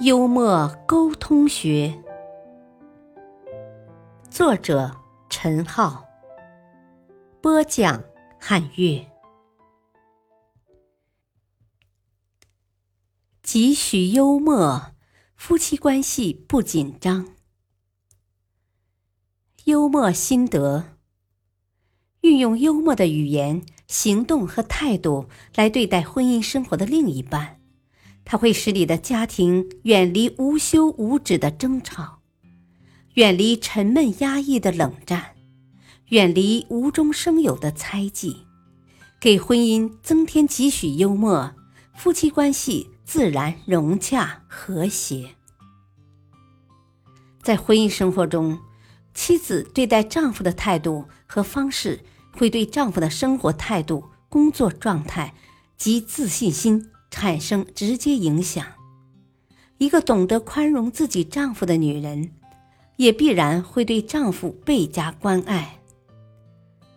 幽默沟通学，作者。陈浩播讲，汉乐。几许幽默，夫妻关系不紧张。幽默心得：运用幽默的语言、行动和态度来对待婚姻生活的另一半，它会使你的家庭远离无休无止的争吵。远离沉闷压抑的冷战，远离无中生有的猜忌，给婚姻增添几许幽默，夫妻关系自然融洽和谐。在婚姻生活中，妻子对待丈夫的态度和方式，会对丈夫的生活态度、工作状态及自信心产生直接影响。一个懂得宽容自己丈夫的女人。也必然会对丈夫倍加关爱。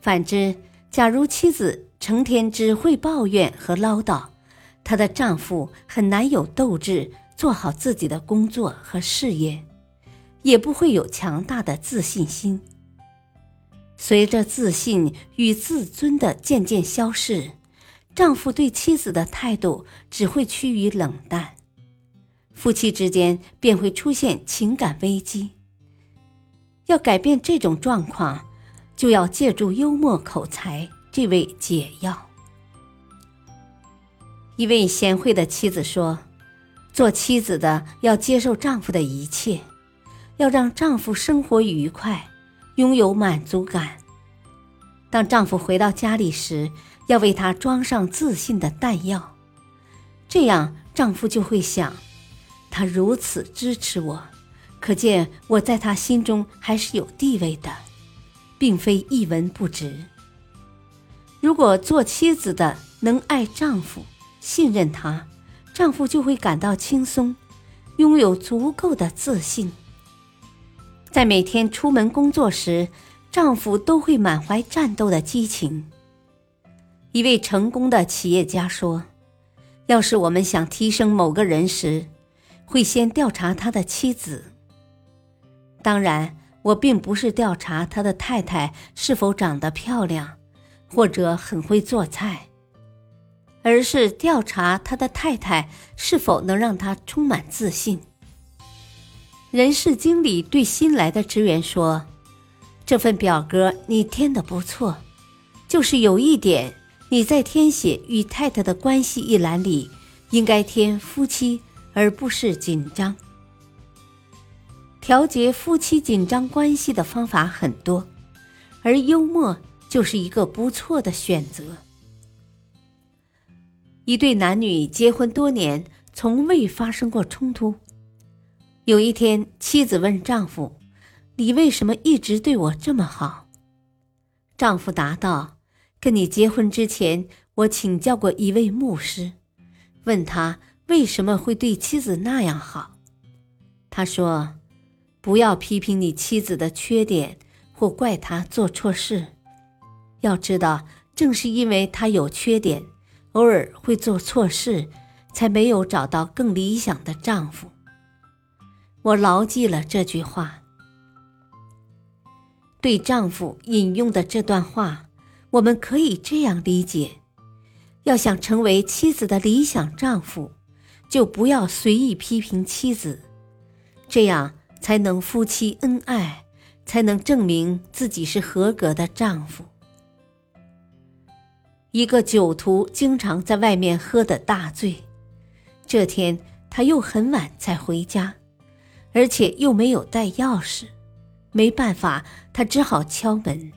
反之，假如妻子成天只会抱怨和唠叨，她的丈夫很难有斗志做好自己的工作和事业，也不会有强大的自信心。随着自信与自尊的渐渐消逝，丈夫对妻子的态度只会趋于冷淡，夫妻之间便会出现情感危机。要改变这种状况，就要借助幽默口才这位解药。一位贤惠的妻子说：“做妻子的要接受丈夫的一切，要让丈夫生活愉快，拥有满足感。当丈夫回到家里时，要为他装上自信的弹药，这样丈夫就会想：他如此支持我。”可见我在他心中还是有地位的，并非一文不值。如果做妻子的能爱丈夫、信任他，丈夫就会感到轻松，拥有足够的自信。在每天出门工作时，丈夫都会满怀战斗的激情。一位成功的企业家说：“要是我们想提升某个人时，会先调查他的妻子。”当然，我并不是调查他的太太是否长得漂亮，或者很会做菜，而是调查他的太太是否能让他充满自信。人事经理对新来的职员说：“这份表格你填的不错，就是有一点，你在填写与太太的关系一栏里，应该填夫妻，而不是紧张。”调节夫妻紧张关系的方法很多，而幽默就是一个不错的选择。一对男女结婚多年，从未发生过冲突。有一天，妻子问丈夫：“你为什么一直对我这么好？”丈夫答道：“跟你结婚之前，我请教过一位牧师，问他为什么会对妻子那样好。他说。”不要批评你妻子的缺点，或怪她做错事。要知道，正是因为她有缺点，偶尔会做错事，才没有找到更理想的丈夫。我牢记了这句话。对丈夫引用的这段话，我们可以这样理解：要想成为妻子的理想丈夫，就不要随意批评妻子，这样。才能夫妻恩爱，才能证明自己是合格的丈夫。一个酒徒经常在外面喝得大醉，这天他又很晚才回家，而且又没有带钥匙，没办法，他只好敲门。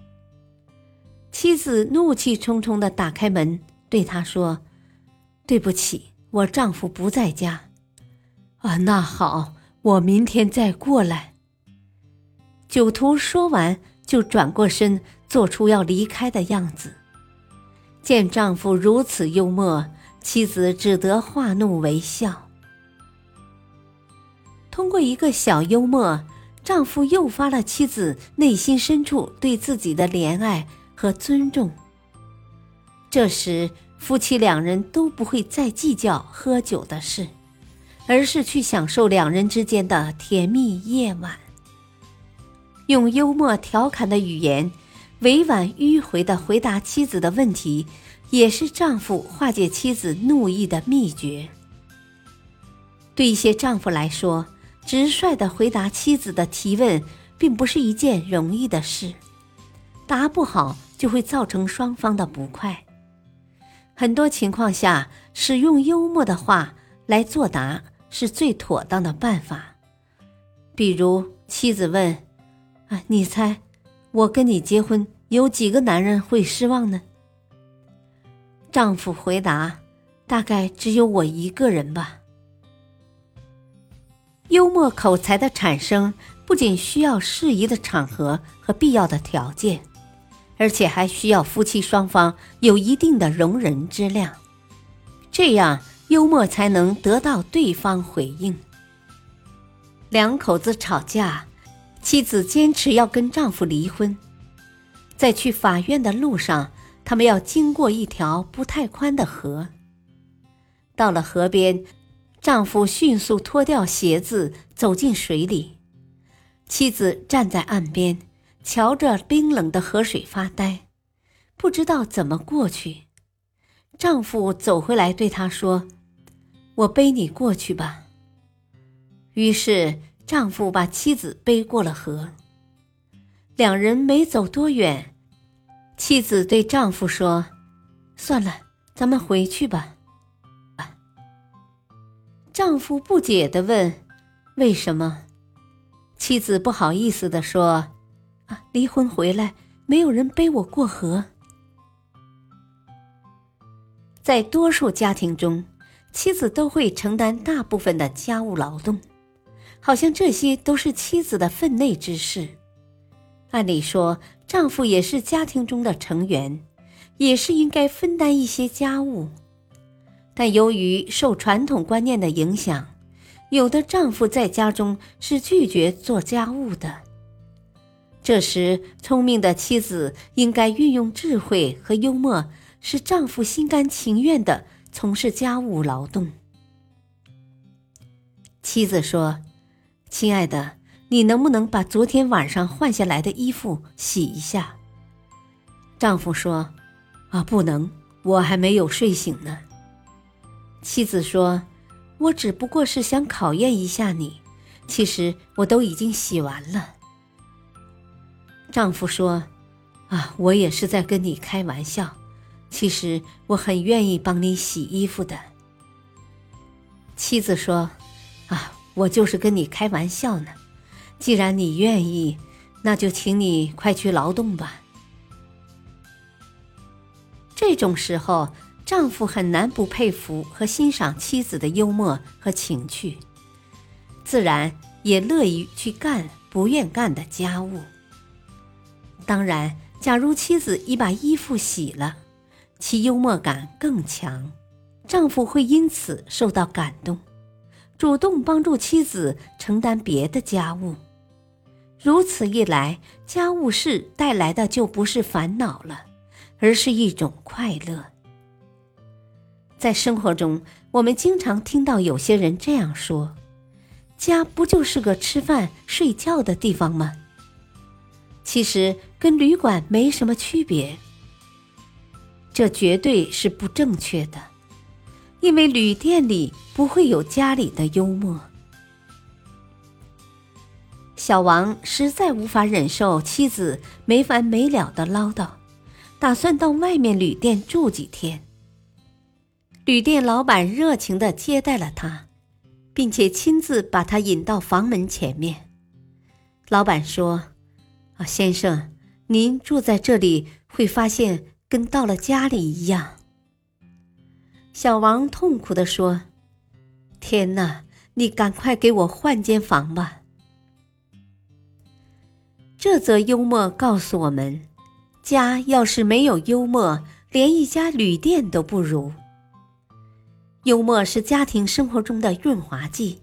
妻子怒气冲冲地打开门，对他说：“对不起，我丈夫不在家。”啊，那好。我明天再过来。”酒徒说完，就转过身，做出要离开的样子。见丈夫如此幽默，妻子只得化怒为笑。通过一个小幽默，丈夫诱发了妻子内心深处对自己的怜爱和尊重。这时，夫妻两人都不会再计较喝酒的事，而是去享受两人之间的甜蜜夜晚。用幽默调侃的语言，委婉迂回的回答妻子的问题，也是丈夫化解妻子怒意的秘诀。对一些丈夫来说，直率的回答妻子的提问，并不是一件容易的事，答不好就会造成双方的不快。很多情况下，使用幽默的话来作答是最妥当的办法。比如，妻子问：“啊，你猜，我跟你结婚，有几个男人会失望呢？”丈夫回答：“大概只有我一个人吧。”幽默口才的产生，不仅需要适宜的场合和必要的条件，而且还需要夫妻双方有一定的容人之量，这样幽默才能得到对方回应。两口子吵架，妻子坚持要跟丈夫离婚，在去法院的路上，他们要经过一条不太宽的河。到了河边。丈夫迅速脱掉鞋子，走进水里。妻子站在岸边，瞧着冰冷的河水发呆，不知道怎么过去。丈夫走回来对她说：“我背你过去吧。”于是丈夫把妻子背过了河。两人没走多远，妻子对丈夫说：“算了，咱们回去吧。”丈夫不解地问：“为什么？”妻子不好意思地说：“啊，离婚回来，没有人背我过河。”在多数家庭中，妻子都会承担大部分的家务劳动，好像这些都是妻子的分内之事。按理说，丈夫也是家庭中的成员，也是应该分担一些家务。但由于受传统观念的影响，有的丈夫在家中是拒绝做家务的。这时，聪明的妻子应该运用智慧和幽默，使丈夫心甘情愿地从事家务劳动。妻子说：“亲爱的，你能不能把昨天晚上换下来的衣服洗一下？”丈夫说：“啊，不能，我还没有睡醒呢。”妻子说：“我只不过是想考验一下你，其实我都已经洗完了。”丈夫说：“啊，我也是在跟你开玩笑，其实我很愿意帮你洗衣服的。”妻子说：“啊，我就是跟你开玩笑呢，既然你愿意，那就请你快去劳动吧。”这种时候。丈夫很难不佩服和欣赏妻子的幽默和情趣，自然也乐于去干不愿干的家务。当然，假如妻子已把衣服洗了，其幽默感更强，丈夫会因此受到感动，主动帮助妻子承担别的家务。如此一来，家务事带来的就不是烦恼了，而是一种快乐。在生活中，我们经常听到有些人这样说：“家不就是个吃饭睡觉的地方吗？”其实跟旅馆没什么区别。这绝对是不正确的，因为旅店里不会有家里的幽默。小王实在无法忍受妻子没完没了的唠叨，打算到外面旅店住几天。旅店老板热情的接待了他，并且亲自把他引到房门前面。老板说：“啊，先生，您住在这里会发现跟到了家里一样。”小王痛苦的说：“天哪，你赶快给我换间房吧。”这则幽默告诉我们：家要是没有幽默，连一家旅店都不如。幽默是家庭生活中的润滑剂，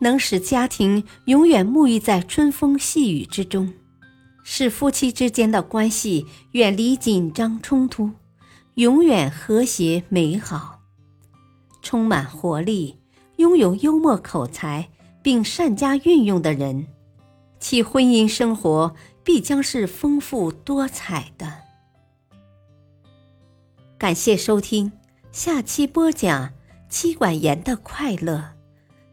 能使家庭永远沐浴在春风细雨之中，使夫妻之间的关系远离紧张冲突，永远和谐美好。充满活力、拥有幽默口才并善加运用的人，其婚姻生活必将是丰富多彩的。感谢收听，下期播讲。妻管严的快乐，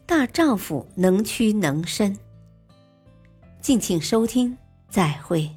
大丈夫能屈能伸。敬请收听，再会。